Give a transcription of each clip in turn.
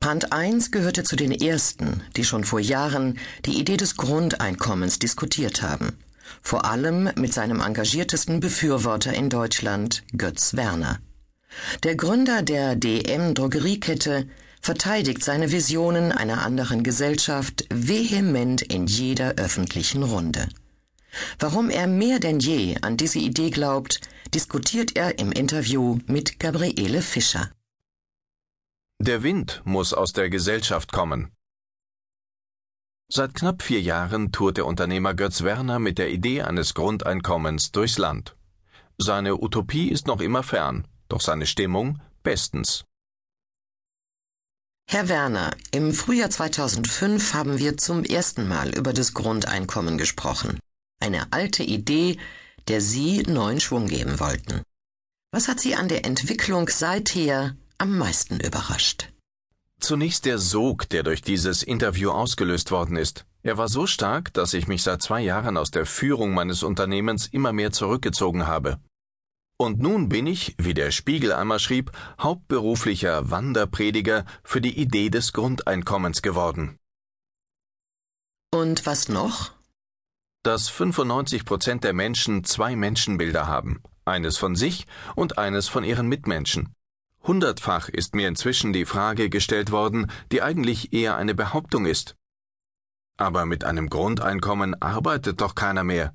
Brandt I gehörte zu den ersten, die schon vor Jahren die Idee des Grundeinkommens diskutiert haben. Vor allem mit seinem engagiertesten Befürworter in Deutschland, Götz Werner. Der Gründer der DM Drogeriekette verteidigt seine Visionen einer anderen Gesellschaft vehement in jeder öffentlichen Runde. Warum er mehr denn je an diese Idee glaubt, diskutiert er im Interview mit Gabriele Fischer. Der Wind muss aus der Gesellschaft kommen. Seit knapp vier Jahren tourt der Unternehmer Götz Werner mit der Idee eines Grundeinkommens durchs Land. Seine Utopie ist noch immer fern, doch seine Stimmung bestens. Herr Werner, im Frühjahr 2005 haben wir zum ersten Mal über das Grundeinkommen gesprochen. Eine alte Idee, der Sie neuen Schwung geben wollten. Was hat Sie an der Entwicklung seither am meisten überrascht? Zunächst der Sog, der durch dieses Interview ausgelöst worden ist. Er war so stark, dass ich mich seit zwei Jahren aus der Führung meines Unternehmens immer mehr zurückgezogen habe. Und nun bin ich, wie der Spiegel einmal schrieb, hauptberuflicher Wanderprediger für die Idee des Grundeinkommens geworden. Und was noch? Dass 95 Prozent der Menschen zwei Menschenbilder haben, eines von sich und eines von ihren Mitmenschen. Hundertfach ist mir inzwischen die Frage gestellt worden, die eigentlich eher eine Behauptung ist. Aber mit einem Grundeinkommen arbeitet doch keiner mehr.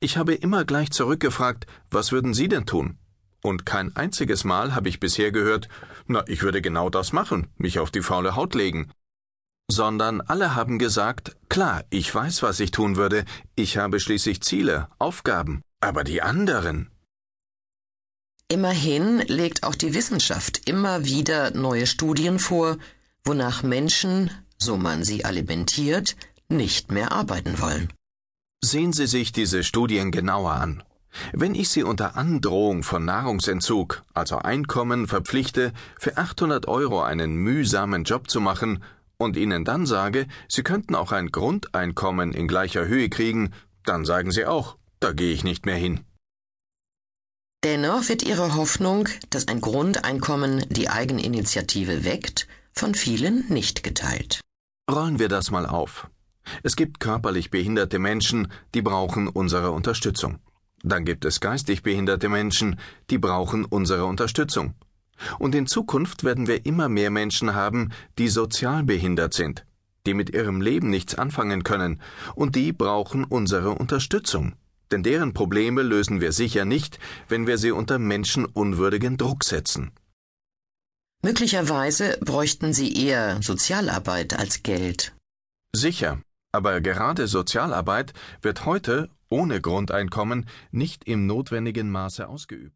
Ich habe immer gleich zurückgefragt, was würden Sie denn tun? Und kein einziges Mal habe ich bisher gehört, na, ich würde genau das machen, mich auf die faule Haut legen. Sondern alle haben gesagt, klar, ich weiß, was ich tun würde, ich habe schließlich Ziele, Aufgaben. Aber die anderen, Immerhin legt auch die Wissenschaft immer wieder neue Studien vor, wonach Menschen, so man sie alimentiert, nicht mehr arbeiten wollen. Sehen Sie sich diese Studien genauer an. Wenn ich Sie unter Androhung von Nahrungsentzug, also Einkommen, verpflichte, für 800 Euro einen mühsamen Job zu machen und Ihnen dann sage, Sie könnten auch ein Grundeinkommen in gleicher Höhe kriegen, dann sagen Sie auch, da gehe ich nicht mehr hin. Dennoch wird ihre Hoffnung, dass ein Grundeinkommen die Eigeninitiative weckt, von vielen nicht geteilt. Rollen wir das mal auf. Es gibt körperlich behinderte Menschen, die brauchen unsere Unterstützung. Dann gibt es geistig behinderte Menschen, die brauchen unsere Unterstützung. Und in Zukunft werden wir immer mehr Menschen haben, die sozial behindert sind, die mit ihrem Leben nichts anfangen können, und die brauchen unsere Unterstützung denn deren Probleme lösen wir sicher nicht, wenn wir sie unter menschenunwürdigen Druck setzen. Möglicherweise bräuchten sie eher Sozialarbeit als Geld. Sicher, aber gerade Sozialarbeit wird heute ohne Grundeinkommen nicht im notwendigen Maße ausgeübt.